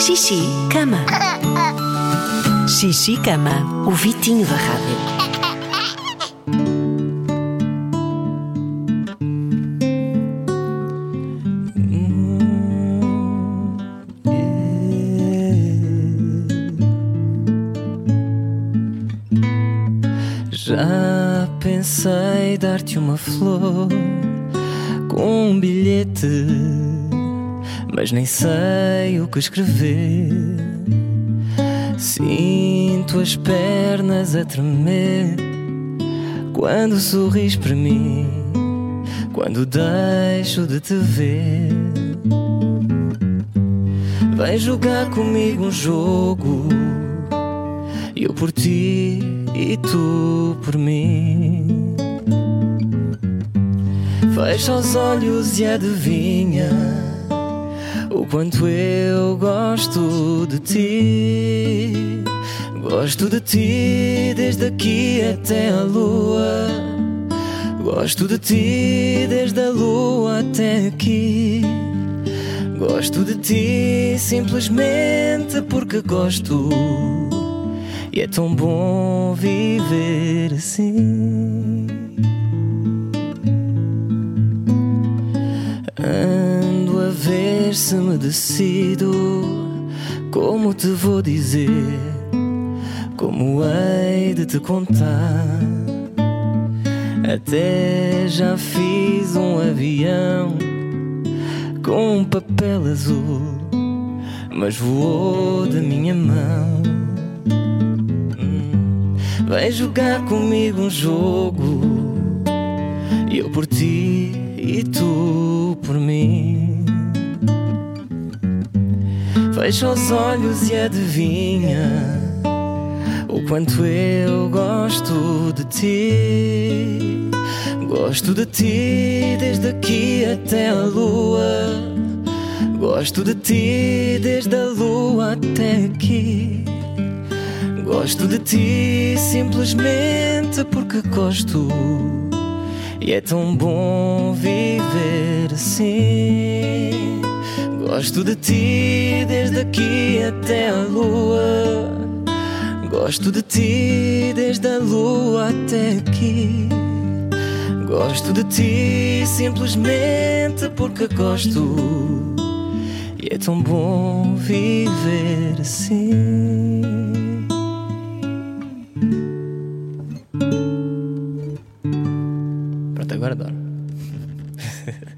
Xixi, cama. Xixi, cama. O Vitinho da Rádio. Já pensei dar-te uma flor com um bilhete, mas nem sei o que escrever. Sinto as pernas a tremer quando sorris para mim, quando deixo de te ver. Vem jogar comigo um jogo, eu por ti e tu por mim. Fecha os olhos e adivinha o quanto eu gosto de ti. Gosto de ti desde aqui até a lua. Gosto de ti desde a lua até aqui. Gosto de ti simplesmente porque gosto. E é tão bom viver assim. A ver se me decido. Como te vou dizer? Como hei de te contar? Até já fiz um avião com um papel azul, mas voou da minha mão. Hum, Vem jogar comigo um jogo, eu por ti e tu por mim. Fecha os olhos e adivinha o quanto eu gosto de ti. Gosto de ti desde aqui até a lua. Gosto de ti desde a lua até aqui. Gosto de ti simplesmente porque gosto. E é tão bom viver assim. Gosto de ti desde aqui até a lua. Gosto de ti desde a lua até aqui. Gosto de ti simplesmente porque gosto. E é tão bom viver assim. Pronto, agora adoro.